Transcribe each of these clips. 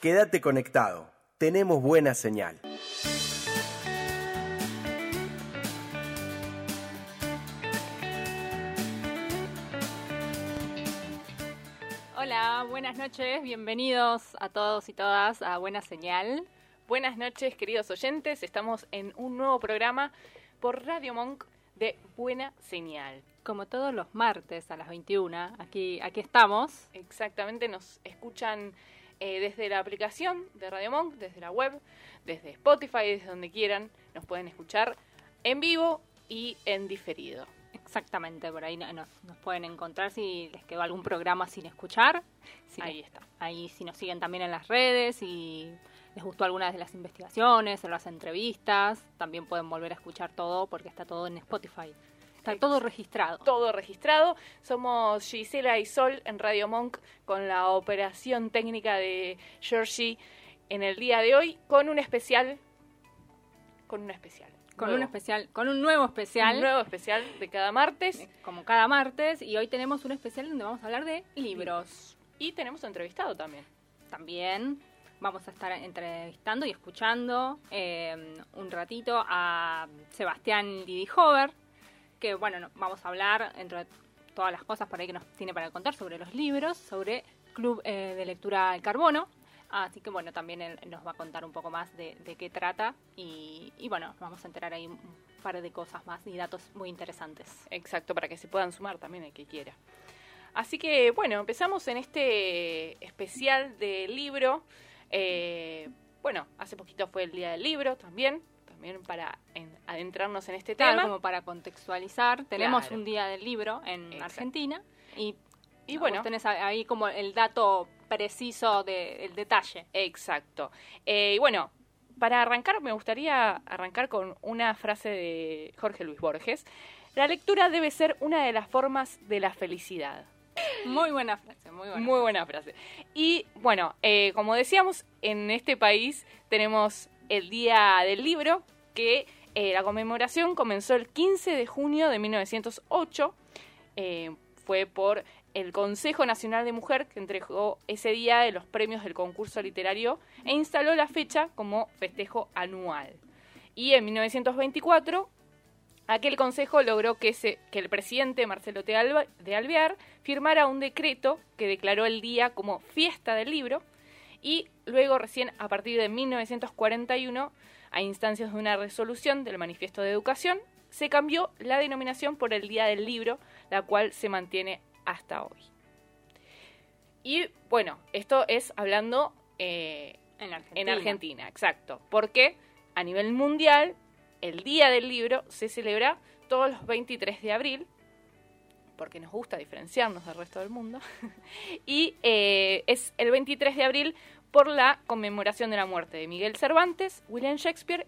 Quédate conectado. Tenemos buena señal. Hola, buenas noches, bienvenidos a todos y todas a Buena Señal. Buenas noches, queridos oyentes. Estamos en un nuevo programa por Radio Monk de Buena Señal. Como todos los martes a las 21, aquí, aquí estamos. Exactamente, nos escuchan eh, desde la aplicación de Radio Monk, desde la web, desde Spotify, desde donde quieran. Nos pueden escuchar en vivo y en diferido. Exactamente, por ahí no- nos, nos pueden encontrar si les quedó algún programa sin escuchar. Si Ahí les- está. Ahí si nos siguen también en las redes y les gustó alguna de las investigaciones o las entrevistas, también pueden volver a escuchar todo porque está todo en Spotify. Está todo registrado. Todo registrado. Somos Gisela y Sol en Radio Monk con la operación técnica de Georgie en el día de hoy con un especial. Con un especial. Con nuevo. un especial, con un nuevo especial. Un nuevo especial de cada martes. eh, como cada martes, y hoy tenemos un especial donde vamos a hablar de libros. Y tenemos entrevistado también. También vamos a estar entrevistando y escuchando eh, un ratito a Sebastián Lidihover, bueno, no- vamos a hablar entre todas las cosas por ahí que nos tiene para contar sobre los libros, sobre Club eh, de Lectura El Carbono. Así que bueno, también él nos va a contar un poco más de, qué trata y, y bueno, vamos a enterar ahí un par de cosas más y datos muy interesantes. Exacto, para que se puedan sumar también el que quiera. Así que bueno, empezamos en este especial de libro. Eh, bueno, hace poquito fue el Día del Libro también, también para en- adentrarnos en este tema. como para contextualizar, tenemos Claro. un día del libro en Exacto. Argentina y, Y bueno, tenés ahí como el dato preciso del detalle. exacto. Eh, y bueno, para arrancar me gustaría arrancar con una frase de Jorge Luis Borges. La lectura debe ser una de las formas de la felicidad. Muy buena frase, muy buena. Muy buena frase. Y bueno, eh, como decíamos, en este país tenemos el Día del Libro, que eh, la conmemoración comenzó el 15 de junio de 1908. Eh, fue por el Consejo Nacional de Mujer que entregó ese día de los premios del concurso literario e instaló la fecha como festejo anual. Y en 1924 Aquel consejo logró que, el presidente Marcelo de Alvear firmara un decreto que declaró el día como fiesta del libro y luego recién a partir de 1941, a instancias de una resolución del Manifiesto de Educación, se cambió la denominación por el Día del Libro, la cual se mantiene hasta hoy. Y bueno, esto es hablando eh, En Argentina. en Argentina, exacto. Porque a nivel mundial, el Día del Libro se celebra todos los 23 de abril, porque nos gusta diferenciarnos del resto del mundo. y eh, es el 23 de abril por la conmemoración de la muerte de Miguel Cervantes, William Shakespeare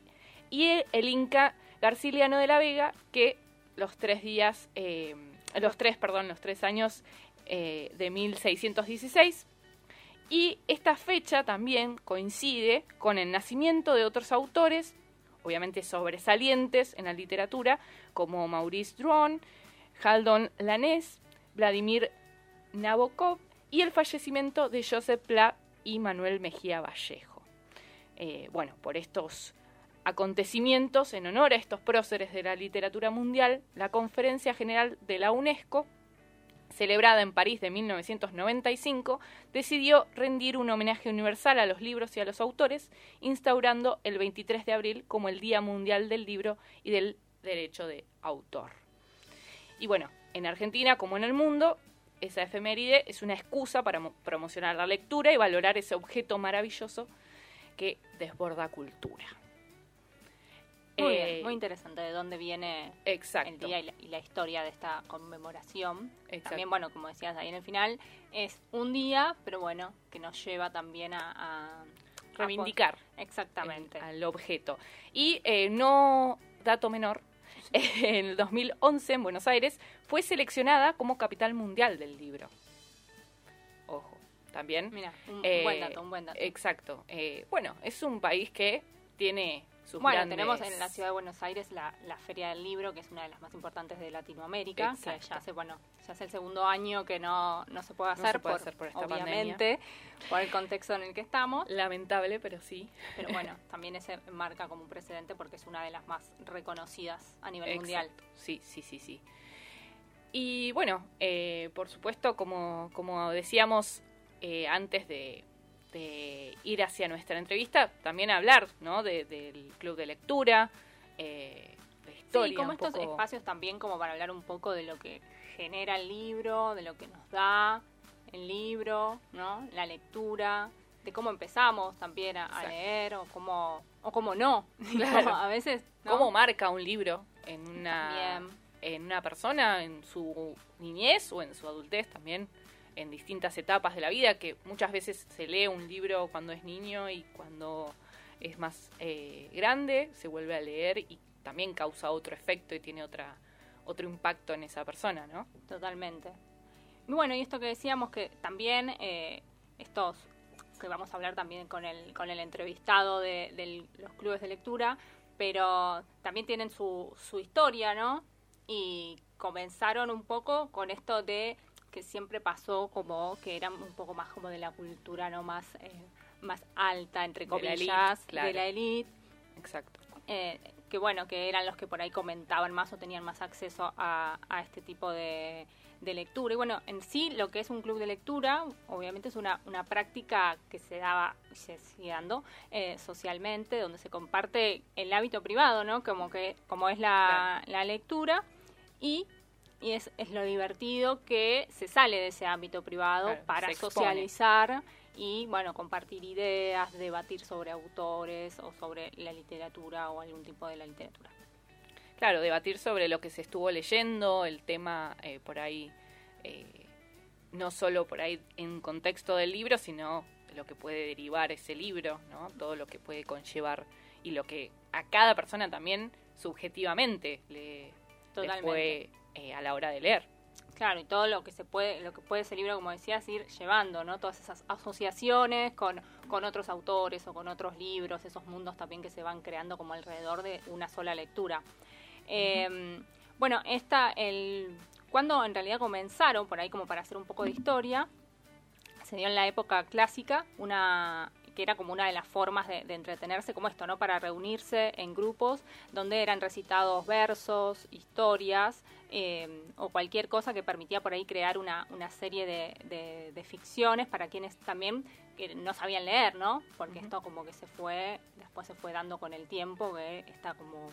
y el, Inca Garciliano de la Vega, que los tres días, eh, los tres, perdón, los tres años eh, de 1616 y esta fecha también coincide con el nacimiento de otros autores, obviamente sobresalientes en la literatura, como Maurice Druon, Haldon Lanés, Vladimir Nabokov y el fallecimiento de Joseph Pla y Manuel Mejía Vallejo. Eh, bueno, por estos acontecimientos, en honor a estos próceres de la literatura mundial, la Conferencia General de la UNESCO celebrada en París de 1995, decidió rendir un homenaje universal a los libros y a los autores, instaurando el 23 de abril como el Día Mundial del Libro y del Derecho de Autor. Y bueno, en Argentina como en el mundo, esa efeméride es una excusa para mo- promocionar la lectura y valorar ese objeto maravilloso que desborda cultura. Muy, Eh, bien, muy interesante de dónde viene Exacto. el día y la, y la historia de esta conmemoración. Exacto. También, bueno, como decías ahí en el final, es un día, pero bueno, que nos lleva también a... Reivindicar. Exactamente. el- al objeto. Y eh, no dato menor, en el 2011 en Buenos Aires fue seleccionada como capital mundial del libro. Ojo, también. Mira, un Eh, buen dato, un buen dato. Exacto. Eh, bueno, es un país que tiene sus Bueno, grandes- tenemos en la ciudad de Buenos Aires la, la Feria del Libro, que es una de las más importantes de Latinoamérica, que Exacto. ya hace, bueno, ya hace el segundo año que no, no se puede No hacer, se puede por, hacer por esta obviamente, por el contexto en el que estamos. Lamentable, pero sí. Pero bueno, también ese marca como un precedente porque es una de las más reconocidas a nivel Exacto. mundial. Sí, sí, sí, sí. Y bueno, eh, por supuesto, como, como decíamos eh, antes de, de ir hacia nuestra entrevista, también hablar ¿no? de- del club de lectura, eh, de historia. Sí, como estos poco- espacios también como para hablar un poco de lo que genera el libro, de lo que nos da el libro, ¿no? La lectura, de cómo empezamos también a, leer o cómo, o cómo no. Claro. a veces, ¿no? ¿Cómo marca un libro en una, También. en una persona, en su niñez o en su adultez también, en distintas etapas de la vida, que muchas veces se lee un libro cuando es niño y cuando es más eh, grande se vuelve a leer y también causa otro efecto y tiene otra otro impacto en esa persona, ¿no? Totalmente. Y bueno, y esto que decíamos que también eh, estos que vamos a hablar también con el con el entrevistado de, de los clubes de lectura, pero también tienen su, su historia, ¿no? Y comenzaron un poco con esto de que siempre pasó como que eran un poco más como de la cultura, ¿no? Más, eh, más alta, entre De la comillas, elite, claro. de la elite Exacto. eh, que bueno, que eran los que por ahí comentaban más o tenían más acceso a, a este tipo de, de lectura. Y bueno, en sí lo que es un club de lectura, obviamente es una, una práctica que se daba y se sigue dando eh, socialmente, donde se comparte el hábito privado, ¿no? Como que como es la, la lectura y, y es, es lo divertido que se sale de ese ámbito privado Claro, para socializar y bueno, compartir ideas, debatir sobre autores o sobre la literatura o algún tipo de la literatura. Claro, debatir sobre lo que se estuvo leyendo, el tema eh, por ahí, eh, no solo por ahí en contexto del libro, sino lo que puede derivar ese libro, ¿no? Todo lo que puede conllevar y lo que a cada persona también subjetivamente le, le Totalmente. fue eh, a la hora de leer. Claro, y todo lo que se puede, lo que puede ese libro, como decías, ir llevando, ¿no? Todas esas asociaciones con, con otros autores o con otros libros, esos mundos también que se van creando como alrededor de una sola lectura. Eh, bueno, esta, el, cuando en realidad comenzaron, por ahí como para hacer un poco de historia, se dio en la época clásica, una que era como una de las formas de entretenerse, como esto, ¿no? Para reunirse en grupos donde eran recitados versos, historias eh, o cualquier cosa que permitía por ahí crear una, una serie de, de- de ficciones para quienes también que no sabían leer, ¿no? Porque esto como que se fue, después se fue dando con el tiempo, que está como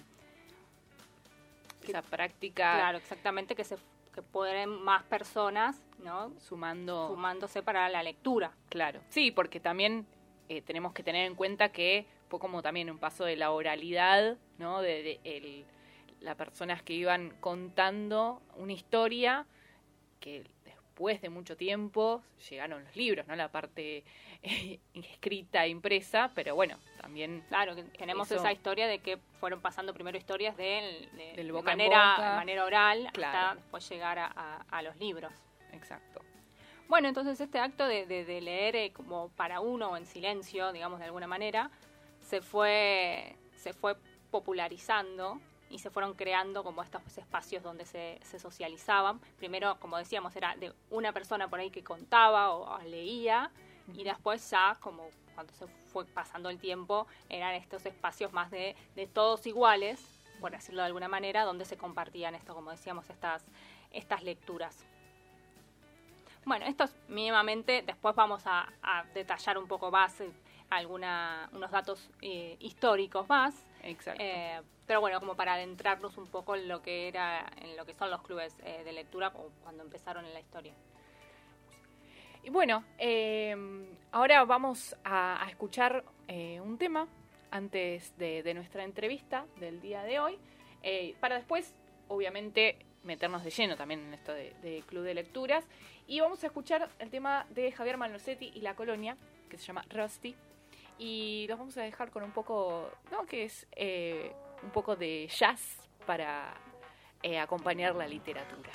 Esa práctica Claro, exactamente, que se que pueden más personas, ¿no? sumando... Sumándose para la lectura. Claro, sí, porque también eh, tenemos que tener en cuenta que fue como también un paso de la oralidad, ¿no? De, de el- las personas que iban contando una historia que después de mucho tiempo llegaron los libros, ¿no? La parte eh, escrita, impresa, pero bueno, también Claro, que tenemos Eso. esa historia de que fueron pasando primero historias de, de- Del de boca en manera, boca. manera oral Claro. hasta después llegar a, a- a los libros. exacto. Bueno, entonces este acto de, de- de leer eh, como para uno o en silencio, digamos de alguna manera, se fue, se fue popularizando y se fueron creando como estos espacios donde se, se socializaban. Primero, como decíamos, era de una persona por ahí que contaba o, o leía y después ya como cuando se fue pasando el tiempo eran estos espacios más de, de todos iguales, por decirlo de alguna manera, donde se compartían esto, como decíamos, estas, estas lecturas. Bueno, esto es mínimamente, después vamos a, a detallar un poco más eh, alguna, unos datos eh, históricos más, Exacto. eh, pero bueno, como para adentrarnos un poco en lo que era, en lo que son los clubes eh, de lectura cuando empezaron en la historia. Y bueno, eh, ahora vamos a, a escuchar eh, un tema antes de, de nuestra entrevista del día de hoy, eh, para después, obviamente, meternos de lleno también en esto de, de Club de Lecturas. Y vamos a escuchar el tema de Javier Malosetti y La Colonia, que se llama Rusty. Y los vamos a dejar con un poco, ¿no? Que es eh, un poco de jazz para eh, acompañar la literatura.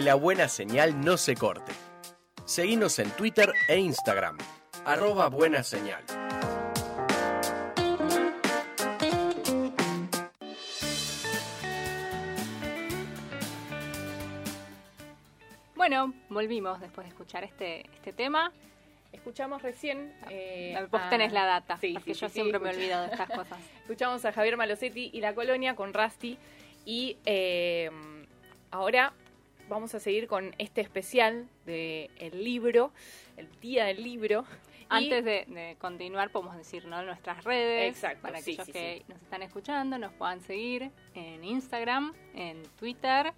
Que la buena señal no se corte. Seguinos en Twitter e Instagram. Arroba buena señal. Bueno, volvimos después de escuchar este, este tema. Escuchamos recién. eh, Vos a- tenés la data, Sí, porque sí, yo sí, siempre sí, me escucha- olvido de estas cosas. Escuchamos a Javier Malosetti y La Colonia con Rusty. Y eh, ahora vamos a seguir con este especial del el libro, el día del libro. Antes de, de continuar, podemos decir ¿no? nuestras redes. Exacto, Para aquellos sí, que sí. nos están escuchando, nos puedan seguir en Instagram, en Twitter.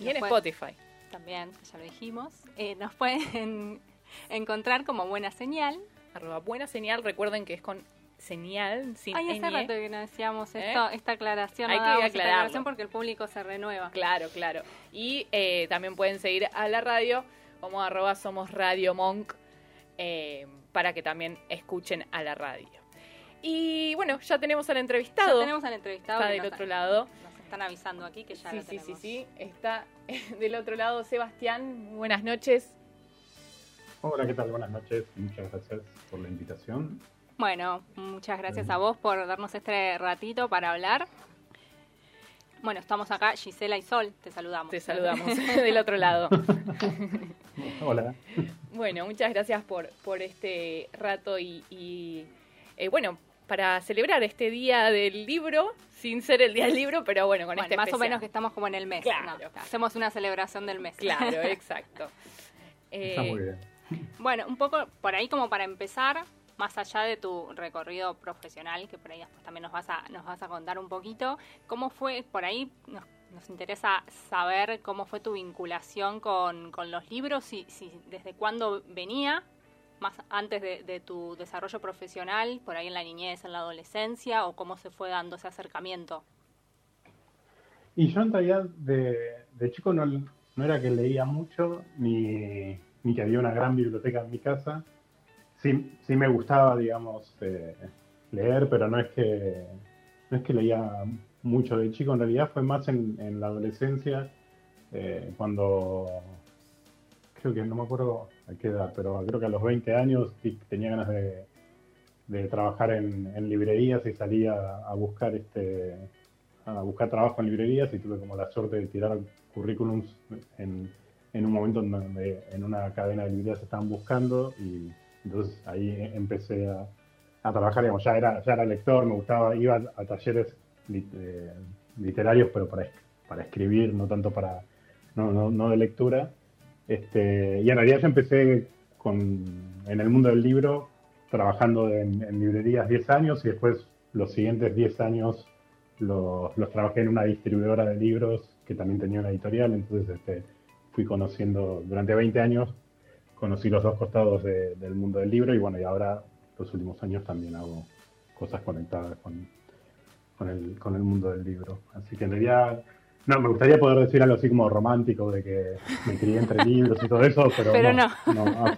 y en pueden- Spotify. También, ya lo dijimos. Eh, nos pueden encontrar como Buena Señal. Arroba buena señal. Recuerden que es con señal, sin Ay, hace rato que no decíamos ¿Eh? esto, esta aclaración. Hay no que esta aclaración porque el público se renueva. Claro, claro. Y eh, también pueden seguir a la radio como arroba somos Radio Monk eh, para que también escuchen a la radio. Y bueno, ya tenemos al entrevistado. Ya tenemos al entrevistado. Está del nos- otro lado. Nos están avisando aquí que ya Sí, lo sí, sí, tenemos. sí. Está del otro lado Sebastián. Buenas noches. Hola, ¿qué tal? Buenas noches. Muchas gracias por la invitación. Bueno, muchas gracias a vos por darnos este ratito para hablar. Bueno, estamos acá, Gisela y Sol, te saludamos. Te saludamos del otro lado. Hola. Bueno, muchas gracias por, por este rato y, y, eh, bueno, para celebrar este día del libro, sin ser el día del libro, pero bueno, con Bueno, este más o menos que estamos como en el mes. Claro. ¿no? Hacemos una celebración del mes. Claro, exacto. Está Eh, muy bien. Bueno, un poco por ahí como para empezar, más allá de tu recorrido profesional, que por ahí después también nos vas a, nos vas a contar un poquito, ¿cómo fue, por ahí nos, nos interesa saber cómo fue tu vinculación con, con los libros, si, si desde cuándo venía, más antes de, tu desarrollo profesional, por ahí en la niñez, en la adolescencia, o cómo se fue dando ese acercamiento. Y yo en realidad de, de chico no, no era que leía mucho, ni, ni que había una gran biblioteca en mi casa. Sí, me gustaba, digamos, eh, leer, pero no es que no es que leía mucho de chico, en realidad fue más en, la adolescencia, eh, cuando creo que no me acuerdo a qué edad, pero creo que a los 20 años tenía ganas de, trabajar en, librerías y salía a buscar este a buscar trabajo en librerías y tuve como la suerte de tirar currículums en, un momento en donde en una cadena de librerías estaban buscando y entonces ahí empecé a, trabajar, digamos, ya era, ya era lector, me gustaba, iba a, talleres eh, literarios, pero para, para escribir, no tanto para, no, no, no de lectura. Este, y en realidad yo empecé con, en el mundo del libro trabajando en, en librerías 10 años y después los siguientes 10 años los, los trabajé en una distribuidora de libros que también tenía una editorial, entonces este, fui conociendo durante 20 años, conocí los dos costados de- del mundo del libro y bueno, y ahora los últimos años también hago cosas conectadas con, con, el, con el mundo del libro. Así que en realidad, no, me gustaría poder decir algo así como romántico de que me crié entre libros y todo eso, pero, Pero no. No, ah,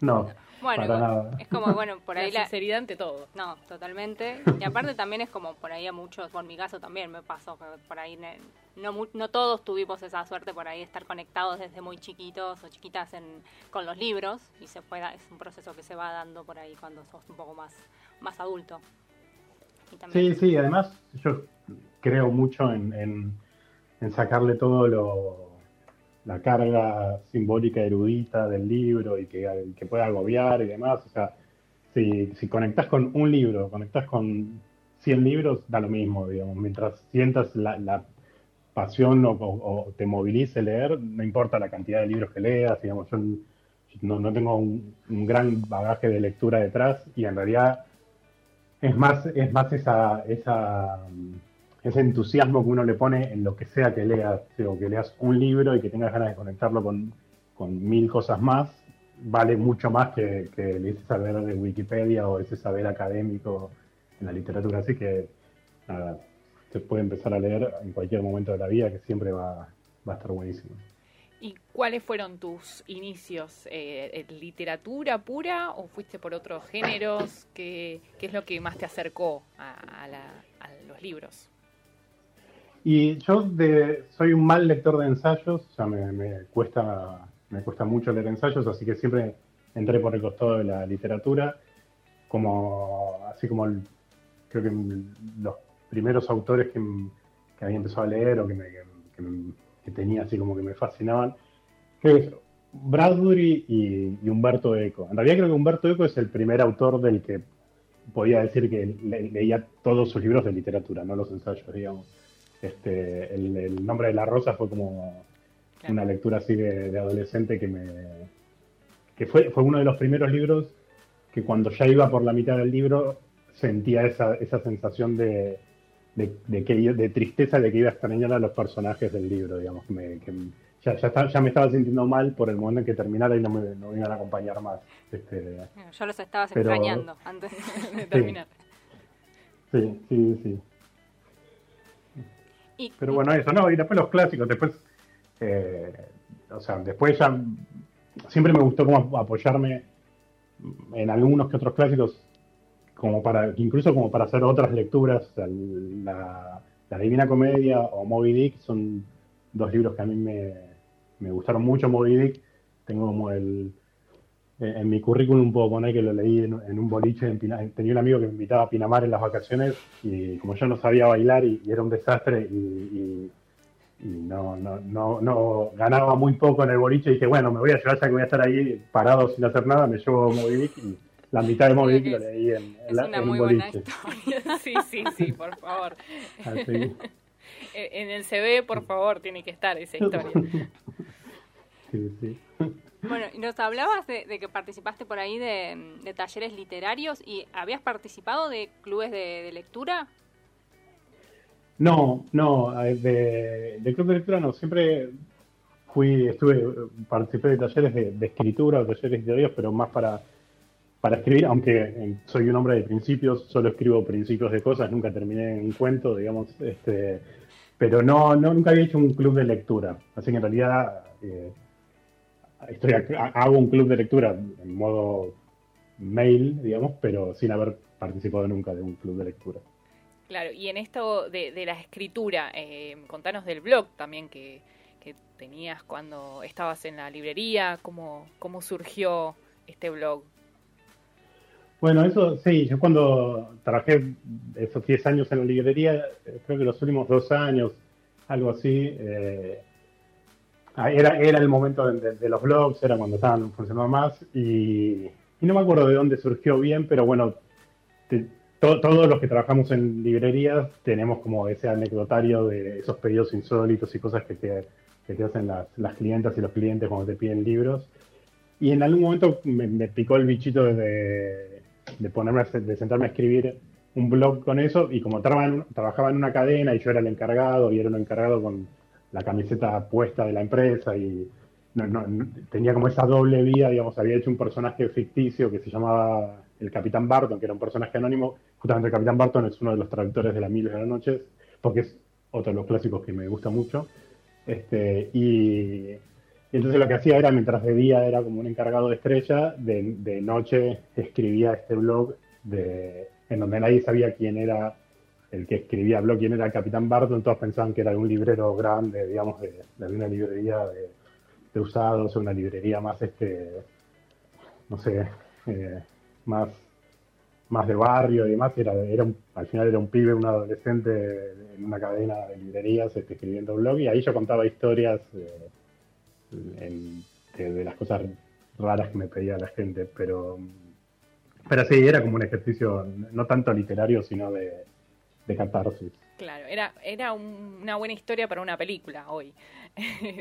no, Bueno, para nada. es como, bueno, por ahí la la, sinceridad ante todo. No, totalmente. Y aparte también es como por ahí a muchos, por mi caso también me pasó que por ahí ne- no, mu- no todos tuvimos esa suerte por ahí de estar conectados desde muy chiquitos o chiquitas en, con los libros y se fue, da- es un proceso que se va dando por ahí cuando sos un poco más, más adulto. Y también- Sí, sí, además yo creo mucho en, en- en sacarle todo lo, la carga simbólica erudita del libro y que, que pueda agobiar y demás. O sea, si, si conectás con un libro, conectás con 100 libros, da lo mismo, digamos. Mientras sientas la, la pasión o, te movilice leer, no importa la cantidad de libros que leas, digamos, yo no, no tengo un, un gran bagaje de lectura detrás y en realidad es más, es más esa, esa, ese entusiasmo que uno le pone en lo que sea que leas, o que leas un libro y que tengas ganas de conectarlo con, con mil cosas más, vale mucho más que, que ese saber de Wikipedia o ese saber académico en la literatura. Así que, nada, se puede empezar a leer en cualquier momento de la vida, que siempre va, a estar buenísimo. ¿Y cuáles fueron tus inicios? Eh, ¿en ¿Literatura pura o fuiste por otros géneros? ¿Qué, qué es lo que más te acercó a los libros? Y yo de, soy un mal lector de ensayos, o sea, me, me cuesta, me cuesta mucho leer ensayos, así que siempre entré por el costado de la literatura, como, así como creo que los primeros autores que, que había empezado a leer o que, que- tenía así como que me fascinaban, creo que Bradbury y, y Humberto Eco. En realidad creo que Humberto Eco es el primer autor del que podía decir que le- leía todos sus libros de literatura, no los ensayos, digamos. Este, el, el nombre de la rosa fue como Claro. una lectura así de, de adolescente que me que fue, fue uno de los primeros libros que cuando ya iba por la mitad del libro sentía esa, esa sensación de, de, de que, de tristeza de que iba a extrañar a los personajes del libro, digamos, que me- que ya, ya, está- ya me estaba sintiendo mal por el momento en que terminara y no me, no me iban a acompañar más. Este, Yo los estabas Pero- extrañando antes. de terminar. sí, sí, sí. Pero bueno, eso, no, y después los clásicos, después, eh, o sea, después ya siempre me gustó como apoyarme en algunos que otros clásicos como para, incluso como para hacer otras lecturas, la, la Divina Comedia o Moby Dick son dos libros que a mí me, me gustaron mucho. Moby Dick, tengo como el, en mi currículum puedo poner que lo leí en, un boliche. En tenía un amigo que me invitaba a Pinamar en las vacaciones y como yo no sabía bailar y, era un desastre y, no, no, no, no, ganaba muy poco en el boliche, dije, bueno, me voy a llevar ya que voy a estar ahí parado sin hacer nada, me llevo Moby Dick y la mitad de Moby Dick lo leí en, es una muy buena historia. sí, sí, sí, por favor. En el CV, por favor, tiene que estar esa historia. sí, sí. Bueno, nos hablabas de, que participaste por ahí de, talleres literarios y ¿habías participado de clubes de, lectura? No, no, de, de, club de lectura no, siempre fui, estuve, participé de talleres de, escritura o talleres literarios, pero más para, para escribir, aunque soy un hombre de principios, solo escribo principios de cosas, nunca terminé un cuento, digamos, este, pero no, no nunca había hecho un club de lectura, así que en realidad... Eh, estoy, hago un club de lectura en modo mail, digamos, pero sin haber participado nunca de un club de lectura. Claro, y en esto de, la escritura, eh, contanos del blog también que, tenías cuando estabas en la librería, cómo, cómo surgió este blog. Bueno, eso sí, yo cuando trabajé esos 10 años en la librería, eh, creo que los últimos dos años, algo así, eh, era, era el momento de, los blogs, era cuando estaban funcionando más y, no me acuerdo de dónde surgió bien, pero bueno, todos los que trabajamos en librerías tenemos como ese anecdotario de esos pedidos insólitos y cosas que te, hacen las, las clientas y los clientes cuando te piden libros. Y en algún momento me, picó el bichito de, de ponerme, de sentarme a escribir un blog con eso y como trabajaba trabajaba en una cadena y yo era el encargado y era un encargado con la camiseta puesta de la empresa y tenía como esa doble vida, digamos, había hecho un personaje ficticio que se llamaba el Capitán Barton, que era un personaje anónimo. Justamente el Capitán Barton es uno de los traductores de La Mil de las Noches, porque es otro de los clásicos que me gusta mucho. Este, y, entonces lo que hacía era, mientras de día era como un encargado de estrella, de, de noche escribía este blog de, en donde nadie sabía quién era el que escribía blog, quién era el Capitán Barton, todos pensaban que era un librero grande, digamos, de, una librería de, usados, una librería más, este, no sé, eh, más, más de barrio y demás. Era, era al final era un pibe, un adolescente en una cadena de librerías este, escribiendo blog y ahí yo contaba historias de, de las cosas raras que me pedía la gente, pero, pero sí, era como un ejercicio no tanto literario, sino de de catarsis. Claro, era, era una buena historia para una película hoy.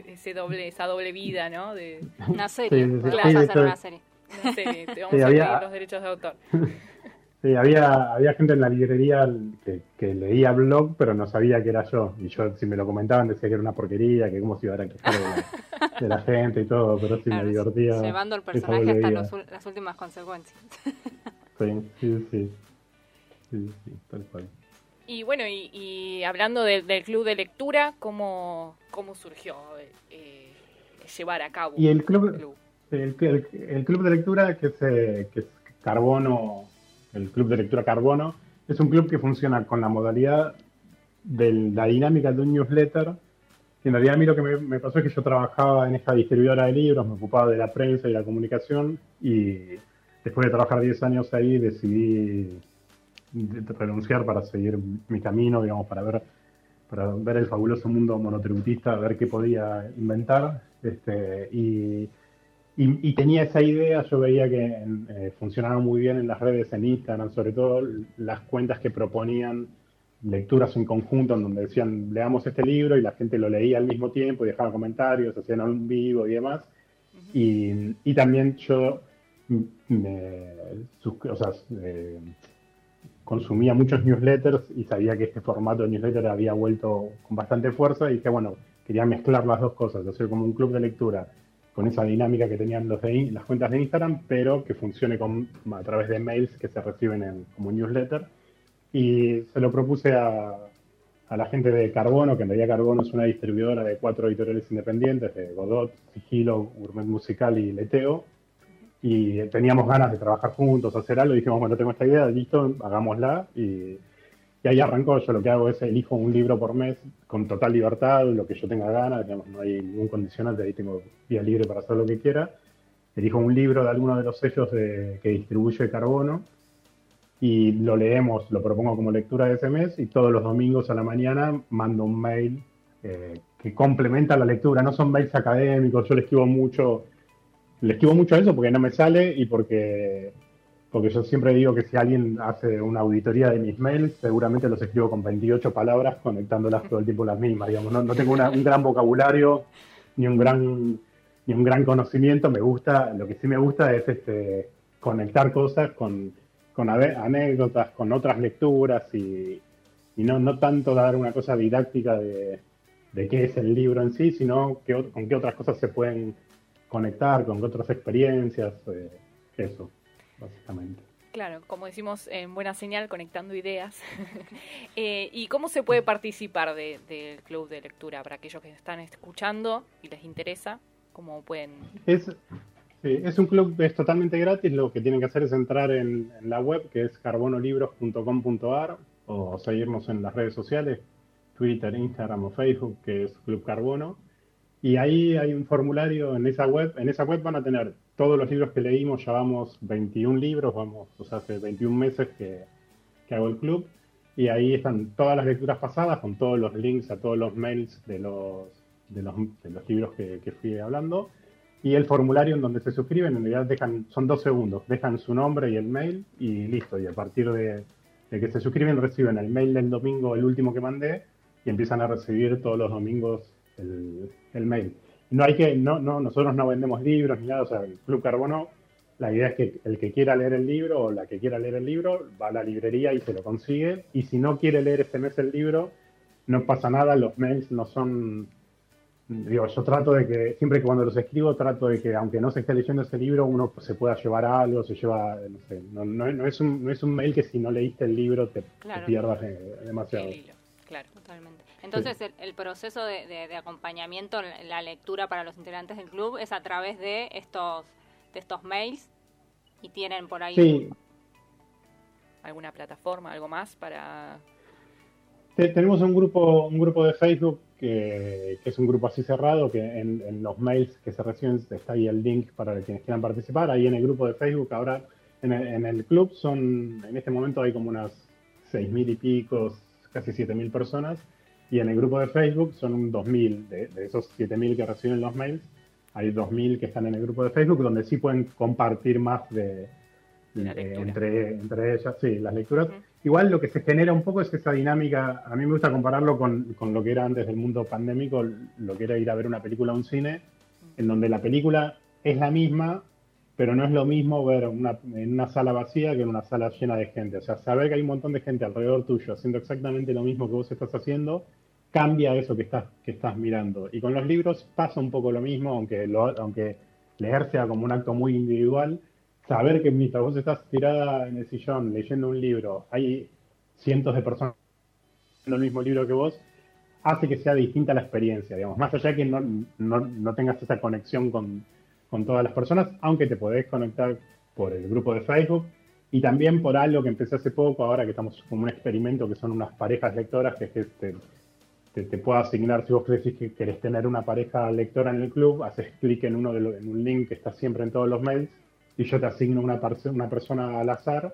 Ese doble, esa doble vida, ¿no? De... Una serie. Sí, Claro, hacer una serie. Una serie, te vamos a había... los derechos de autor. Sí, había, había gente en la librería que, que, leía blog, pero no sabía que era yo. Y yo, si me lo comentaban, decía que era una porquería, que cómo se iba a quejar de la, gente y todo, pero sí me divertía. Llevando el personaje hasta las últimas consecuencias. Sí, sí, sí. Sí, sí, tal cual. Y bueno, y, hablando del club de lectura, ¿cómo, cómo surgió eh, llevar a cabo y el club, el club? El, club de lectura, que es, eh, que es Carbono, el club de lectura Carbono, es un club que funciona con la modalidad de la dinámica de un newsletter. Y en realidad a mí lo que me, me, pasó es que yo trabajaba en esta distribuidora de libros, me ocupaba de la prensa y la comunicación y después de trabajar 10 años ahí decidí renunciar para seguir mi camino, digamos, para ver, para ver el fabuloso mundo monotributista, ver qué podía inventar. Este, y, y, tenía esa idea, yo veía que eh, funcionaban muy bien en las redes, en Instagram, sobre todo las cuentas que proponían lecturas en conjunto, en donde decían, leamos este libro, y la gente lo leía al mismo tiempo, y dejaba comentarios, hacían un vivo y demás. y, y, también yo me, o sea, eh, consumía muchos newsletters y sabía que este formato de newsletter había vuelto con bastante fuerza y dije, bueno, quería mezclar las dos cosas, hacer como un club de lectura con esa dinámica que tenían los de, las cuentas de Instagram, pero que funcione con, a través de mails que se reciben en, como newsletter. Y se lo propuse a, a la gente de Carbono, que en realidad Carbono es una distribuidora de cuatro editoriales independientes, de Godot, Sigilo, Gourmet Musical y Leteo. Y teníamos ganas de trabajar juntos, hacer algo, dijimos, bueno, tengo esta idea, listo, hagámosla, y, y ahí arrancó, yo lo que hago es elijo un libro por mes con total libertad, lo que yo tenga ganas, digamos, no hay ningún condicionante, ahí tengo vía libre para hacer lo que quiera, elijo un libro de alguno de los sellos de, que distribuye Carbono, y lo leemos, lo propongo como lectura de ese mes, y todos los domingos a la mañana mando un mail eh, que complementa la lectura, no son mails académicos, yo le escribo mucho le esquivo mucho a eso porque no me sale y porque, porque yo siempre digo que si alguien hace una auditoría de mis mails, seguramente los escribo con 28 palabras conectándolas todo el tiempo las mismas. Digamos. No, no tengo un gran vocabulario ni un gran, ni un gran conocimiento. Me gusta, lo que sí me gusta es este, conectar cosas con, con anécdotas, con otras lecturas y, y no, no tanto dar una cosa didáctica de, de qué es el libro en sí, sino con qué otras cosas se pueden conectar con otras experiencias, eh, eso, básicamente. Claro, como decimos en Buena Señal, conectando ideas. Eh, ¿Y cómo se puede participar del club de lectura para aquellos que están escuchando y les interesa? ¿Cómo pueden...? Es, es un club, es totalmente gratis, lo que tienen que hacer es entrar en, en la web que es carbonolibros.com.ar o seguirnos en las redes sociales, Twitter, Instagram o Facebook, que es Club Carbono y ahí hay un formulario en esa web. En esa web van a tener todos los libros que leímos. Ya vamos 21 libros, vamos, o sea, hace 21 meses que, hago el club. Y ahí están todas las lecturas pasadas con todos los links a todos los mails de los, de los, de los libros que, fui hablando. Y el formulario en donde se suscriben, en realidad dejan, son dos segundos, dejan su nombre y el mail y listo. Y a partir de, de que se suscriben reciben el mail del domingo, el último que mandé, y empiezan a recibir todos los domingos el, mail. No hay que, no, no, nosotros no vendemos libros ni nada, o sea, el Club Carbono, la idea es que el que quiera leer el libro o la que quiera leer el libro va a la librería y se lo consigue, y si no quiere leer este mes el libro, no pasa nada, los mails no son, digo, yo trato de que, siempre que cuando los escribo, trato de que aunque no se esté leyendo ese libro, uno se pueda llevar algo, se lleva, no sé, no, no, es, un, no es un mail que si no leíste el libro te, pierdas demasiado. Claro, totalmente. Entonces, el, proceso de, acompañamiento en la lectura para los integrantes del club es a través de estos, de estos mails y tienen por ahí alguna plataforma, algo más para... Tenemos un grupo, un grupo de Facebook que, es un grupo así cerrado, que en, los mails que se reciben está ahí el link para quienes quieran participar. Ahí en el grupo de Facebook, ahora en el, en el club son, en este momento hay como unas seis mil y pico, casi siete mil personas y en el grupo de Facebook son 2.000, de, de esos 7.000 que reciben los mails, hay 2.000 que están en el grupo de Facebook donde sí pueden compartir más de, entre, entre ellas, sí, las lecturas. Igual lo que se genera un poco es esa dinámica, a mí me gusta compararlo con, con, lo que era antes del mundo pandémico, lo que era ir a ver una película a un cine, en donde la película es la misma, pero no es lo mismo ver una, en una sala vacía que en una sala llena de gente. O sea, saber que hay un montón de gente alrededor tuyo haciendo exactamente lo mismo que vos estás haciendo, cambia eso que estás, que estás mirando. Y con los libros pasa un poco lo mismo, aunque, aunque leer sea como un acto muy individual, saber que mientras vos estás tirada en el sillón leyendo un libro, hay cientos de personas leyendo el mismo libro que vos, hace que sea distinta la experiencia, digamos, más allá que no, no, no tengas esa conexión con, con todas las personas, aunque te podés conectar por el grupo de Facebook y también por algo que empecé hace poco, ahora que estamos como un experimento, que son unas parejas lectoras, que es que te, te, te puedo asignar, si vos decís que querés tener una pareja lectora en el club, haces clic en, uno de en un link que está siempre en todos los mails y yo te asigno una, una persona al azar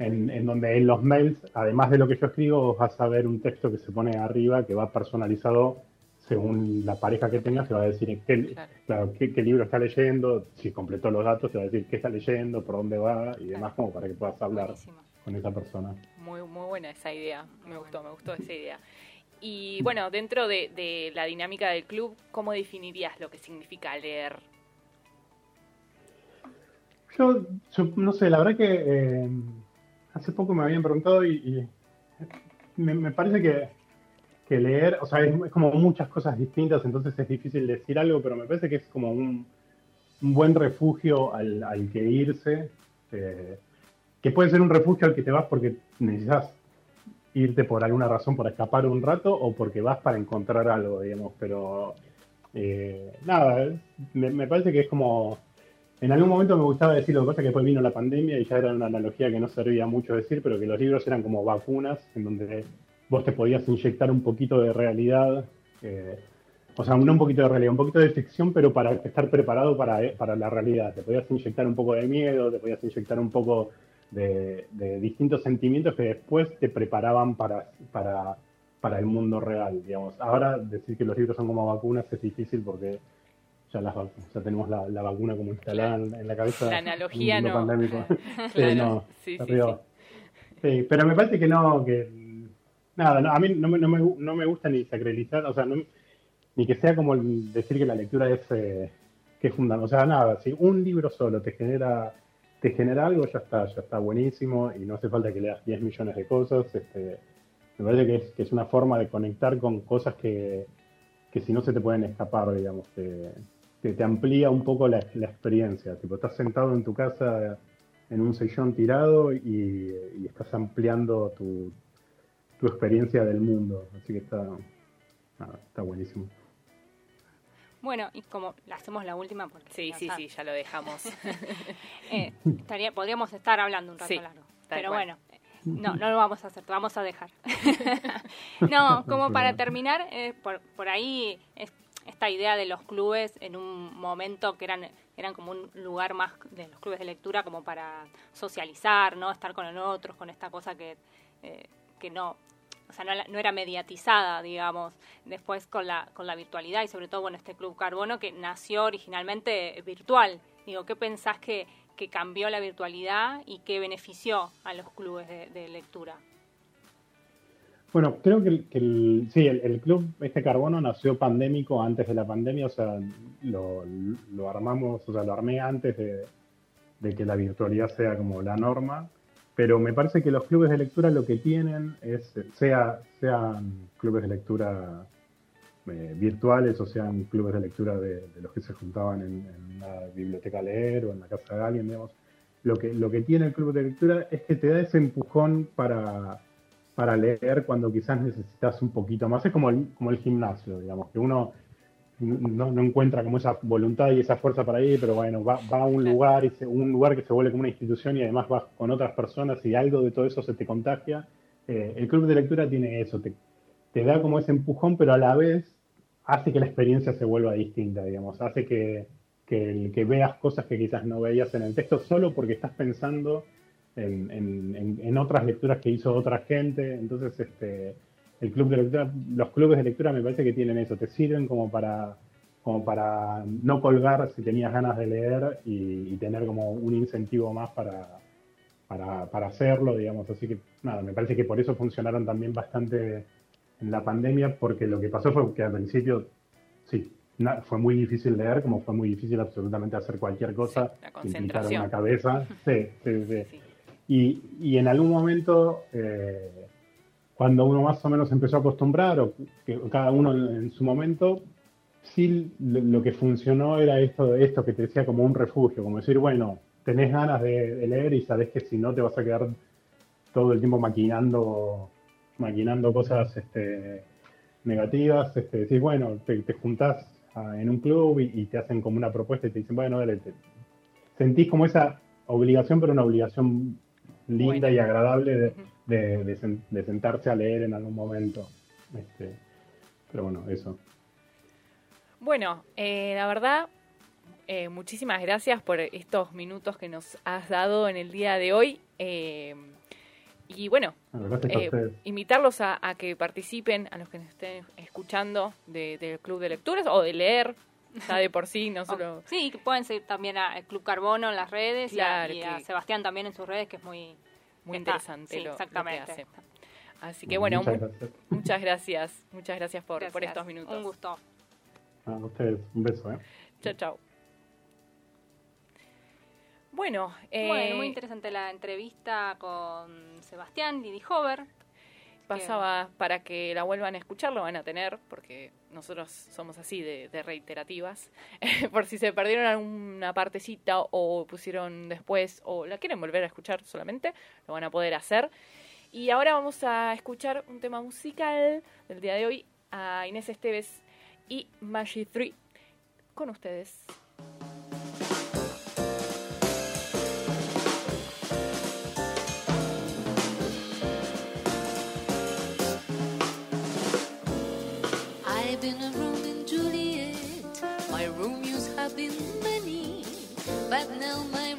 en, en, donde en los mails, además de lo que yo escribo, vas a ver un texto que se pone arriba que va personalizado según la pareja que tengas, te va a decir qué, claro. qué, libro está leyendo, si completó los datos, te va a decir qué está leyendo, por dónde va y demás, como para que puedas hablar con esa persona. Muy, muy buena esa idea, me gustó, me gustó esa idea. Y bueno, dentro de, la dinámica del club, ¿cómo definirías lo que significa leer? Yo, no sé, la verdad que eh, hace poco me habían preguntado y, me, parece que, leer, o sea, es, como muchas cosas distintas, entonces es difícil decir algo, pero me parece que es como un, buen refugio al, que irse, que puede ser un refugio al que te vas porque necesitas irte por alguna razón por escapar un rato o porque vas para encontrar algo, digamos, pero eh, nada, me, parece que es como en algún momento me gustaba decir lo que pasa que después vino la pandemia y ya era una analogía que no servía mucho decir, pero que los libros eran como vacunas en donde vos te podías inyectar un poquito de realidad, eh, o sea, no un poquito de realidad, un poquito de ficción, pero para estar preparado para, para la realidad. Te podías inyectar un poco de miedo, te podías inyectar un poco de, distintos sentimientos que después te preparaban para, para, para el mundo real, digamos. Ahora decir que los libros son como vacunas es difícil porque ya, las, ya tenemos la, la vacuna como instalada en, la cabeza. La analogía no. sí, no. Sí, sí, sí, pero me parece que no, que nada, a mí no, no, me, no me gusta ni sacralizar, o sea, ni que sea como decir que la lectura es, eh, que es fundamental. O sea, nada, si un libro solo te genera te genera algo, ya está, ya está buenísimo y no hace falta que leas 10 millones de cosas. Este, me parece que es, que es una forma de conectar con cosas que, que si no se te pueden escapar, digamos, que, te amplía un poco la, experiencia. Tipo, estás sentado en tu casa en un sillón tirado y, estás ampliando tu, tu, experiencia del mundo. Así que está, está buenísimo. Bueno, y como la hacemos la última, porque sí, sí, sí, ya lo dejamos. eh, estaría, podríamos estar hablando un rato largo, pero bueno, no, no lo vamos a hacer, lo vamos a dejar. no, como para terminar, eh, por, por ahí esta idea de los clubes en un momento que eran eran como un lugar más de los clubes de lectura como para socializar, no estar con los otros, con esta cosa que eh, que no o sea, no, era mediatizada, digamos, después con la, con la virtualidad y sobre todo, bueno, este Club Carbono que nació originalmente virtual. Digo, ¿qué pensás que, que cambió la virtualidad y qué benefició a los clubes de, lectura? Bueno, creo que, el, sí, el, club este carbono nació pandémico antes de la pandemia, o sea, lo, armamos, o sea, lo armé antes de, que la virtualidad sea como la norma. Pero me parece que los clubes de lectura lo que tienen es, sea, sean clubes de lectura eh, virtuales o sean clubes de lectura de, los que se juntaban en, una biblioteca a leer o en la casa de alguien, digamos, lo que, lo que tiene el club de lectura es que te da ese empujón para, para leer cuando quizás necesitas un poquito más. Es como el, como el gimnasio, digamos, que uno no, encuentra como esa voluntad y esa fuerza para ir, pero bueno, va, a un lugar, y un lugar que se vuelve como una institución y además vas con otras personas y algo de todo eso se te contagia. Eh, el club de lectura tiene eso, te, te, da como ese empujón, pero a la vez hace que la experiencia se vuelva distinta, digamos, hace que, que, que veas cosas que quizás no veías en el texto solo porque estás pensando en, en, en otras lecturas que hizo otra gente, entonces este el club de lectura, los clubes de lectura me parece que tienen eso, te sirven como para, como para no colgar si tenías ganas de leer y, tener como un incentivo más para, para, hacerlo, digamos. Así que nada, me parece que por eso funcionaron también bastante en la pandemia, porque lo que pasó fue que al principio, sí, fue muy difícil leer, como fue muy difícil absolutamente hacer cualquier cosa, implicar una cabeza. Sí, sí, sí. Y, y, en algún momento... Eh, cuando uno más o menos empezó a acostumbrar, o que cada uno en su momento, sí lo, que funcionó era esto, esto que te decía como un refugio, como decir, bueno, tenés ganas de, leer y sabes que si no te vas a quedar todo el tiempo maquinando, maquinando cosas este, negativas, este, decís, bueno, te, te juntás en un club y, te hacen como una propuesta y te dicen, bueno, dale, sentís como esa obligación, pero una obligación linda y agradable de, sentarse a leer en algún momento. Este, pero bueno, eso. Bueno, eh, la verdad, eh, muchísimas gracias por estos minutos que nos has dado en el día de hoy. Eh, y bueno, invitarlos a, que participen, a los que nos estén escuchando del Club de Lecturas o de leer, ya de por sí, no solo... sí, que pueden seguir también al Club Carbono en las redes y, a, Sebastián también en sus redes, que es muy muy interesante lo, exactamente. que hace. Así que bueno, muchas gracias, muchas gracias, por, por estos minutos. Un gusto. A ustedes, un beso. ¿eh? Chao, chao. Bueno, eh, muy interesante la entrevista con Sebastián Didi Hover, pasaba para que la vuelvan a escuchar, lo van a tener, porque nosotros somos así de, reiterativas. Por si se perdieron alguna partecita o pusieron después o la quieren volver a escuchar solamente, lo van a poder hacer. Y ahora vamos a escuchar un tema musical del día de hoy a Inés Esteves y Magic 3 con ustedes. been a room in Juliet. My Romeos have been many, but now my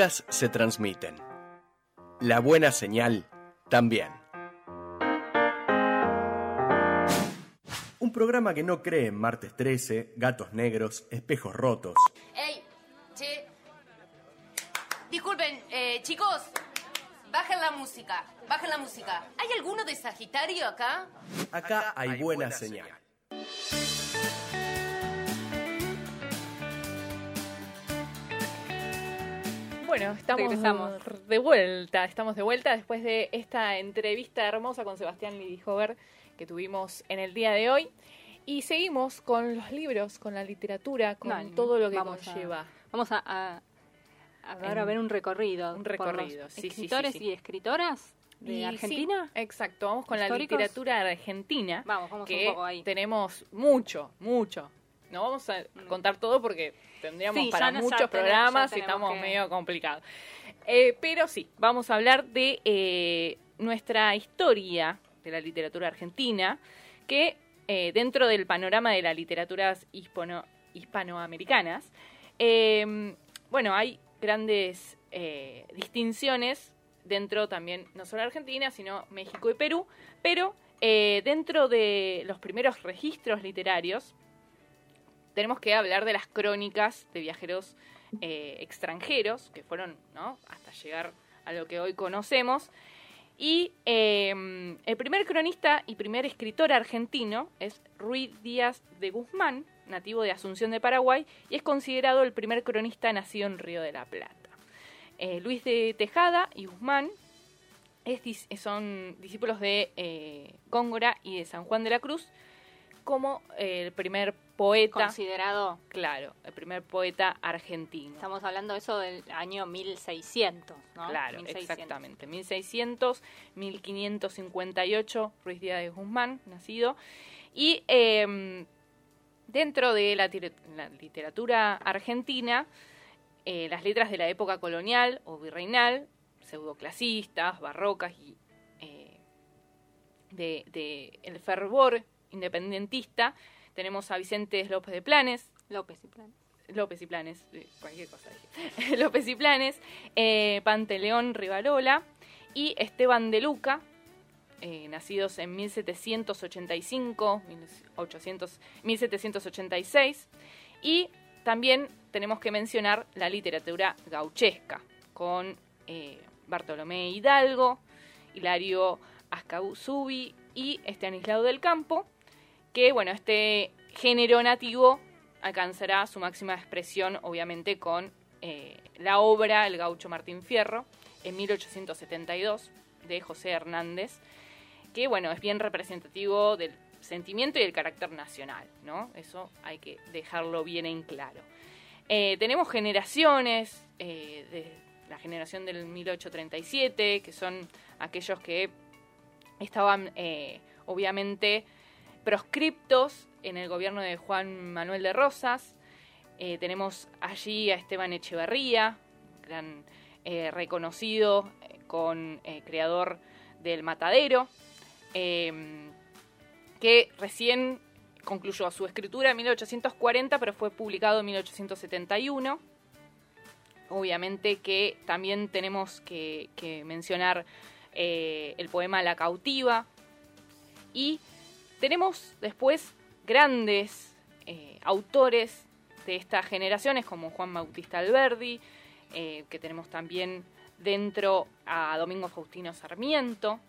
vibras se transmiten. La buena señal también. Un programa que no cree en martes 13, gatos negros, espejos rotos. ¡Ey! Che. Disculpen, eh, chicos. Bajen la música. Bajen la música. ¿Hay alguno de Sagitario acá? Acá hay buena señal. Bueno, estamos Regresamos. de vuelta, estamos de vuelta después de esta entrevista hermosa con Sebastián Lidihover que tuvimos en el día de hoy. Y seguimos con los libros, con la literatura, con todo lo que vamos a- conlleva. Vamos a, a, a ver, En- a ver un recorrido. un por los recorrido, sí, sí, sí, escritores sí. y escritoras de Y Argentina. exacto, vamos con ¿Históricos? la literatura argentina. Vamos, vamos que un poco ahí. tenemos mucho, mucho. No vamos a contar todo porque tendríamos Sí, para no- muchos programas y estamos que- medio complicados. Eh, pero sí, vamos a hablar de eh, nuestra historia de la literatura argentina, que eh, dentro del panorama de las literaturas hispano, hispanoamericanas, eh, bueno, hay grandes distinciones dentro también, no solo Argentina, sino México y Perú, pero dentro de los primeros registros literarios, tenemos que hablar de las crónicas de viajeros eh, extranjeros, que fueron hasta llegar a lo que hoy conocemos. Y eh, el primer cronista y primer escritor argentino es Ruiz Díaz de Guzmán, nativo de Asunción de Paraguay, y es considerado el primer cronista nacido en Río de la Plata. Eh, Luis de Tejada y Guzmán es son discípulos de eh, Góngora y de San Juan de la Cruz, como el primer poeta, Considerado, claro, el primer poeta argentino. estamos hablando de eso del año 1600, ¿no? Claro, 1600. exactamente. 1600, 1558, Ruiz Díaz de Guzmán, nacido. Y eh, dentro de la, literatura argentina, eh, las letras de la época colonial o virreinal, pseudoclasistas, barrocas y eh, de, de el fervor independentista, tenemos a Vicente López de Planes, López y Plan. López y Planes, eh, cualquier cosa dije. López y Planes, eh, Panteleón Rivalola y Esteban de Luca, eh, nacidos en 1785, 1800, 1786. Y también tenemos que mencionar la literatura gauchesca, con eh, Bartolomé Hidalgo, Hilario Ascauzubi y Estanislao del Campo, que bueno, este género nativo alcanzará su máxima expresión obviamente con eh, la obra El gaucho Martín Fierro en 1872 de José Hernández, que bueno, es bien representativo del sentimiento y del carácter nacional, ¿no? Eso hay que dejarlo bien en claro. Eh, tenemos generaciones, eh, de la generación del 1837, que son aquellos que estaban obviamente proscriptos en el gobierno de Juan Manuel de Rosas. Eh, tenemos allí a Esteban Echeverría, gran eh, reconocido eh, con creador del Matadero, eh, que recién concluyó su escritura en 1840, pero fue publicado en 1871. Obviamente que también tenemos que, mencionar el poema La cautiva. Y tenemos después grandes eh, autores de estas generaciones como Juan Bautista Alberdi, eh, que tenemos también dentro a Domingo Faustino Sarmiento,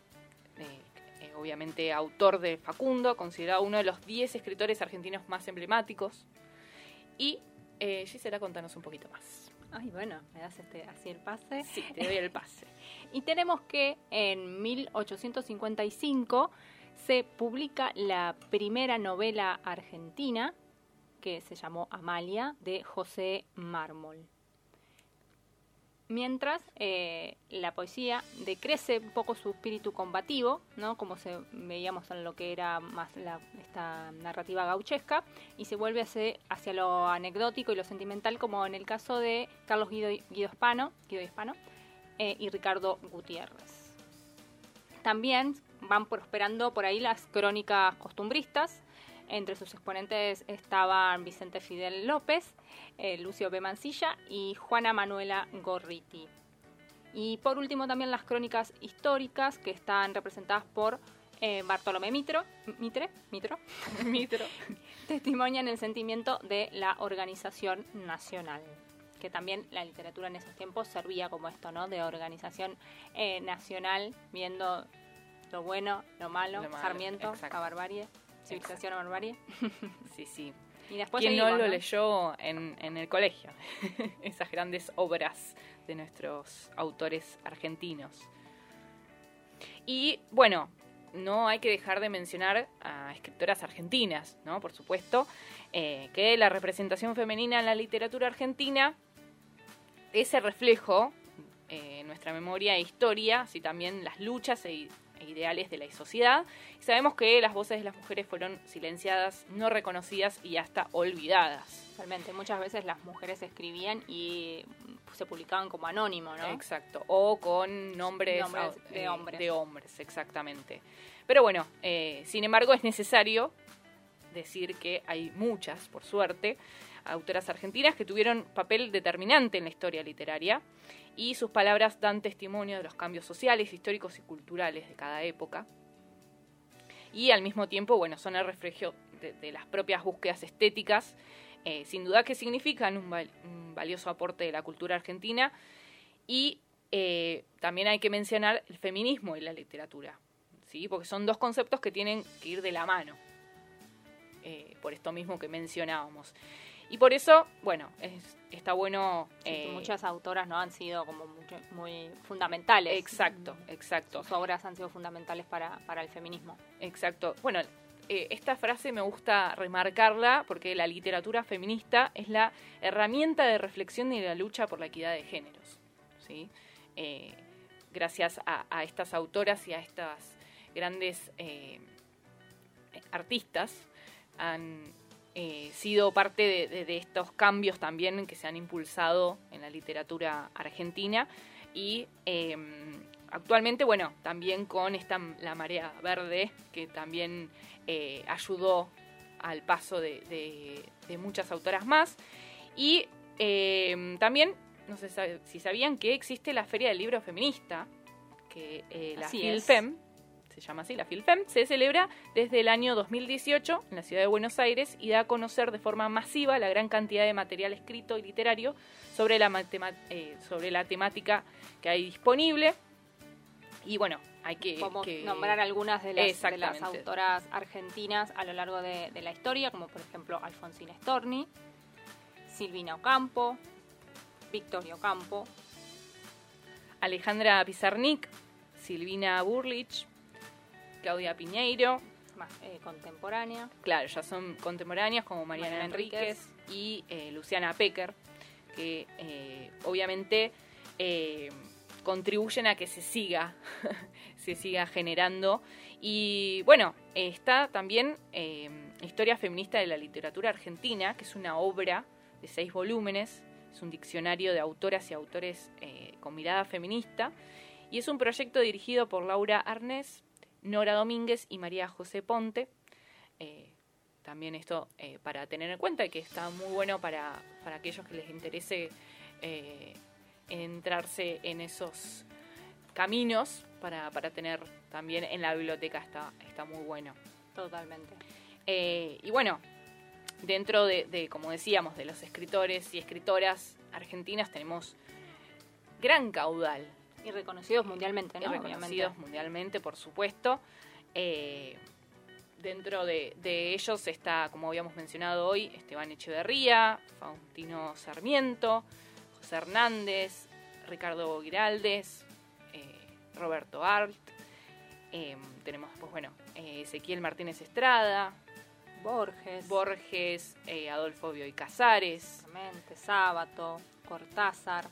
eh, obviamente autor de Facundo, considerado uno de los 10 escritores argentinos más emblemáticos. Y eh, Gisela, contanos un poquito más. Ay, bueno, me das este, así el pase. Sí, te doy el pase. Y tenemos que en 1855 se publica la primera novela argentina que se llamó Amalia de José Mármol. Mientras eh, la poesía decrece un poco su espíritu combativo, ¿no? como se veíamos en lo que era más la- esta narrativa gauchesca, y se vuelve hacia, lo anecdótico y lo sentimental, como en el caso de Carlos Guido, Guido Hispano, Guido eh, y Ricardo Gutiérrez. También van prosperando por ahí las crónicas costumbristas. Entre sus exponentes estaban Vicente Fidel López, eh, Lucio B. Mancilla y Juana Manuela Gorriti. Y por último también las crónicas históricas que están representadas por eh, Bartolomé Mitro, Mitre, Mitro, Mitro. testimonian el sentimiento de la organización nacional. Que también la literatura en esos tiempos servía como esto, ¿no? De organización eh, nacional, viendo lo bueno, lo malo, Lo malo, Sarmiento, exacto. a barbarie, civilización a barbarie. Sí, sí. Y después ¿Quién no lo leyó en, en el colegio? Esas grandes obras de nuestros autores argentinos. Y bueno, no hay que dejar de mencionar a escritoras argentinas, ¿no? Por supuesto, eh, que la representación femenina en la literatura argentina ese reflejo eh, en nuestra memoria e historia, así también las luchas e, e ideales de la sociedad. Y sabemos que las voces de las mujeres fueron silenciadas, no reconocidas y hasta olvidadas. Realmente, muchas veces las mujeres escribían y mm, se publicaban como anónimo, ¿no? Exacto. O con nombres, Nombres de eh, hombres. de hombres, exactamente. Pero bueno, eh, sin embargo es necesario decir que hay muchas, por suerte, autoras argentinas que tuvieron papel determinante en la historia literaria y sus palabras dan testimonio de los cambios sociales, históricos y culturales de cada época. Y al mismo tiempo, bueno, son el reflejo de, las propias búsquedas estéticas, eh, sin duda que significan un valioso aporte de la cultura argentina. Y eh, también hay que mencionar el feminismo y la literatura, ¿sí? porque son dos conceptos que tienen que ir de la mano, eh, por esto mismo que mencionábamos. Y por eso, bueno, es- está bueno... Sí, eh, muchas autoras no han sido como mucho- muy fundamentales. Exacto, exacto. Sus obras han sido fundamentales para, para el feminismo. Exacto. Bueno, eh, esta frase me gusta remarcarla porque la literatura feminista es la herramienta de reflexión y de la lucha por la equidad de géneros. ¿sí? Eh, gracias a, a estas autoras y a estas grandes artistas han eh, sido parte de, de- de estos cambios también que se han impulsado en la literatura argentina y eh, actualmente, bueno, también con esta la marea verde que también eh, ayudó al paso de, de- muchas autoras más y eh, también, no sé si sabían que existe la Feria del Libro Feminista, que eh, la. FILFEM se llama así, la FILFEM, se celebra desde el año 2018 en la ciudad de Buenos Aires y da a conocer de forma masiva la gran cantidad de material escrito y literario sobre la, eh, sobre la temática que hay disponible. Y bueno, hay que, Podemos que- nombrar algunas de las, de las Exactamente. autoras argentinas a lo largo de, de la historia, como por ejemplo Alfonsina Storni, Silvina Ocampo, Victoria Ocampo, Alejandra Pizarnik, Silvina Burlich, Claudia Piñeiro, más eh, contemporánea. claro, ya son contemporáneas como Mariana, Mariana Enríquez, y eh, Luciana Pecker, que eh, obviamente contribuyen a que se siga, se siga generando. Y bueno, está también eh, Historia Feminista de la Literatura Argentina, que es una obra de seis volúmenes, es un diccionario de autoras y autores eh, con mirada feminista, y es un proyecto dirigido por Laura Arnés, Nora Domínguez y María José Ponte. Eh, también esto eh, para tener en cuenta y que está muy bueno para, para aquellos que les interese eh, entrarse en esos caminos para, para tener también en la biblioteca está, está muy bueno. Totalmente. Eh, y bueno, dentro de, de, como decíamos, de los escritores y escritoras argentinas tenemos gran caudal Y reconocidos mundialmente, y ¿no? reconocidos Obviamente. mundialmente, por supuesto. Eh, dentro de, de ellos está, como habíamos mencionado hoy, Esteban Echeverría, Faustino Sarmiento, José Hernández, Ricardo Giraldes, eh, Roberto Art. eh, tenemos después, bueno, Ezequiel Martínez Estrada, Borges, Borges, Adolfo Bioy Casares, Sábato, Cortázar.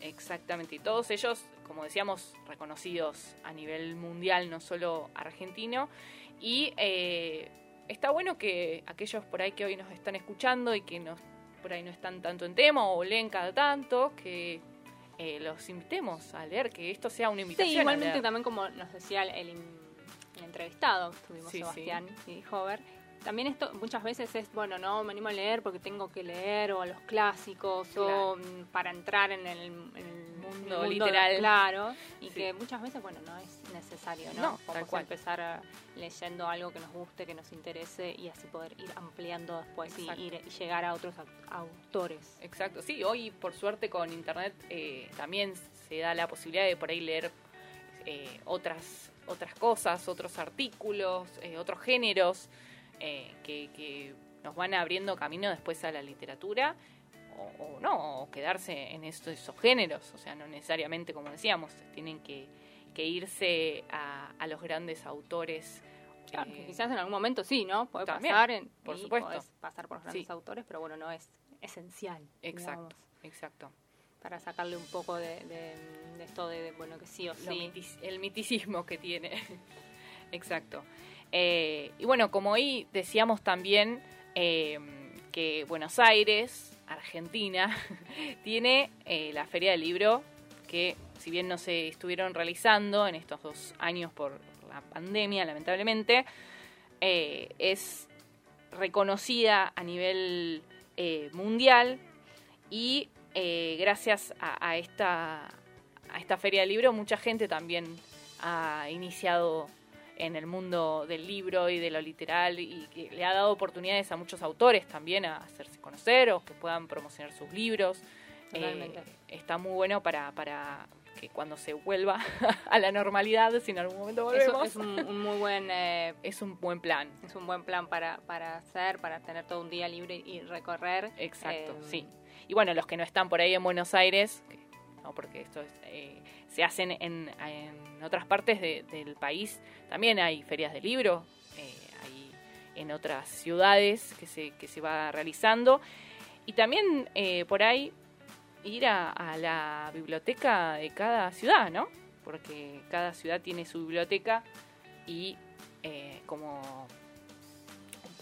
Exactamente, y todos ellos, como decíamos, reconocidos a nivel mundial, no solo argentino. Y eh, está bueno que aquellos por ahí que hoy nos están escuchando y que nos, por ahí no están tanto en tema o leen cada tanto, que eh, los invitemos a leer, que esto sea una invitación. Sí, igualmente también como nos decía el, entrevistado, tuvimos Sí, sí. Sebastián y Hover, también esto muchas veces es, bueno, no me animo a leer porque tengo que leer o a los clásicos o mm, para entrar en el, en el Mundo literal. claro, y Sí. que muchas veces, bueno, no es necesario, ¿no? No, Podemos empezar leyendo algo que nos guste, que nos interese y así poder ir ampliando después y, ir- y llegar a otros au- autores. Exacto, sí, hoy por suerte con internet eh, también se da la posibilidad de por ahí leer eh, otras, otras cosas, otros artículos, eh, otros géneros eh, que, que nos van abriendo camino después a la literatura o, o no, o quedarse en estos, esos géneros, o sea, no necesariamente como decíamos, tienen que, que irse a, a los grandes autores. Claro, eh, que quizás en algún momento sí, ¿no? Puede también, pasar, en, por y supuesto. pasar por los grandes Sí. autores, pero bueno, no es esencial. Exacto, digamos, exacto. para sacarle un poco de, de- de esto de, de, bueno, que sí o sí. el miticismo que tiene. Exacto. Eh, y bueno, como hoy decíamos también eh, que Buenos Aires, Argentina, tiene eh, la Feria del Libro que si bien no se estuvieron realizando en estos dos años por la pandemia, lamentablemente, eh, es reconocida a nivel mundial y gracias a esta, a esta feria del libro mucha gente también ha iniciado en el mundo del libro y de lo literal y que le ha dado oportunidades a muchos autores también a hacerse conocer o que puedan promocionar sus libros. Eh, está muy bueno para, para que cuando se vuelva a la normalidad, si en algún momento volvemos, es un, un muy buen eh, es un buen plan. es un buen plan para, para hacer, para tener todo un día libre y recorrer. Exacto, Eh, sí. Y bueno, los que no están por ahí en Buenos Aires, no, porque esto es, eh, se hacen en, en otras partes de- del país, también hay ferias de libro, eh, hay en otras ciudades que se, que se va realizando. Y también eh, por ahí ir a, a la biblioteca de cada ciudad, ¿no? Porque cada ciudad tiene su biblioteca y eh, como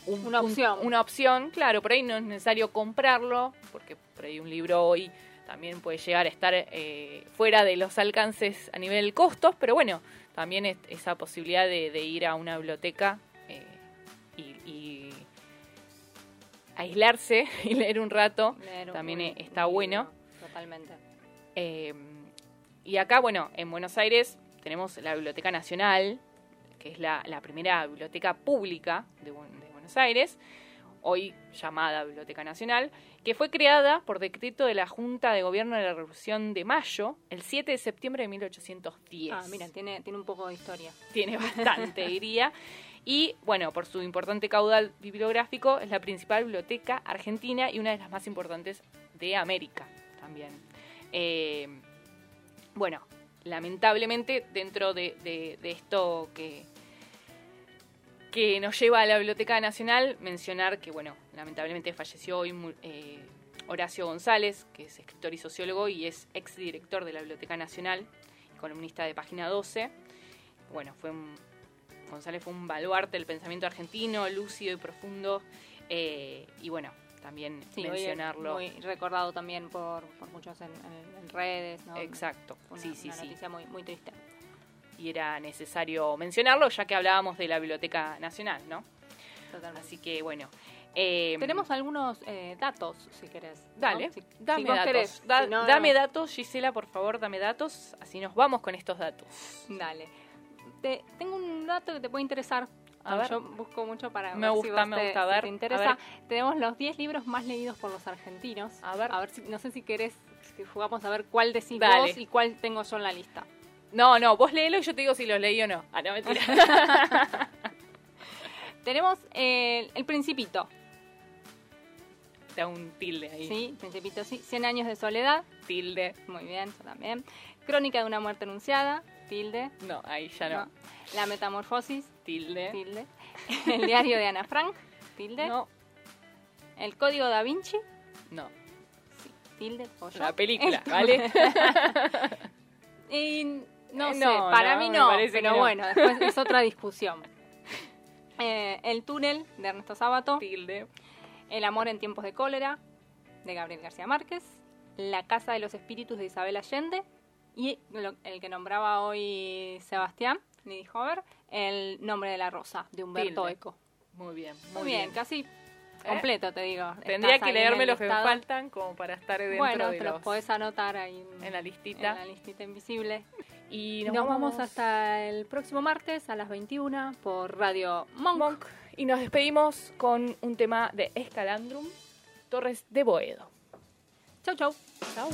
un- Una un- opción. una opción, claro, por ahí no es necesario comprarlo, porque por ahí un libro hoy también puede llegar a estar eh, fuera de los alcances a nivel costos, pero bueno, también es- esa posibilidad de, de ir a una biblioteca eh, y, y aislarse y leer un rato leer un- también está bueno. Totalmente. Eh, y acá, bueno, en Buenos Aires tenemos la Biblioteca Nacional, que es la, la primera biblioteca pública de Buenos Aires, hoy llamada Biblioteca Nacional, que fue creada por decreto de la Junta de Gobierno de la Revolución de Mayo el 7 de septiembre de 1810 Ah, mira, tiene, tiene un poco de historia. tiene bastante, diría. Y bueno, por su importante caudal bibliográfico, es la principal biblioteca argentina y una de las más importantes de América también. Eh, bueno, lamentablemente, dentro de, de- de esto que, que nos lleva a la Biblioteca Nacional, mencionar que, bueno, lamentablemente falleció hoy eh, Horacio González, que es escritor y sociólogo y es exdirector de la Biblioteca Nacional, columnista de Página 12 bueno, fue un, González fue un baluarte del pensamiento argentino, lúcido y profundo. eh, y bueno, también Sí, mencionarlo. muy recordado también por, por muchos en, en- en redes, ¿no? Exacto, Una, sí, sí, una sí. noticia muy, muy triste. Y era necesario mencionarlo ya que hablábamos de la Biblioteca Nacional, ¿no? Totalmente. Así que bueno. Eh, Tenemos algunos eh, datos, si querés. ¿no? Dale, Si- dame si vos datos. querés, Da- si no, dame no. datos, Gisela, por favor, dame datos. Así nos vamos con estos datos. Dale. Te- tengo un dato que te puede interesar. A ver. Yo busco mucho para Me ver si gusta, vos me te- gusta. A si ver, te a interesa. ver. Tenemos los 10 libros más leídos por los argentinos. A ver. A ver si, no sé si querés que jugamos a ver cuál decís Dale. vos y cuál tengo yo en la lista. No, no, vos léelo y yo te digo si los leí o no. Ah, no, mentira. Tenemos eh, El Principito. Un tilde ahí. Sí, Principito, sí. 100 años de soledad. Tilde. Muy bien, yo también. Crónica de una muerte anunciada. Tilde. No, ahí ya no. No. La metamorfosis. Tilde. Tilde. El diario de Ana Frank. Tilde. No, El código da Vinci. no. Sí, tilde. o. La película, El- ¿vale? Y no Eh, sé, para no, mí no, pero no. bueno, después es otra discusión. Eh, el túnel de Ernesto Sábato, Tilde. El amor en tiempos de cólera de Gabriel García Márquez, La casa de los espíritus de Isabel Allende y lo- el que nombraba hoy Sebastián Lady Hover, El nombre de la rosa de Humberto Tilde. Eco. Muy bien, Muy bien, casi ¿Eh? completo te digo. Tendría que en leerme los que me faltan como para estar dentro Bueno, de te los, los podés anotar ahí en, en la en listita. la listita invisible. Y Nos, vamos hasta el próximo martes a las 21 por Radio Monk. Monk. Y nos despedimos con un tema de Escalandrum, Torres de Boedo. Chau, chau. Chau.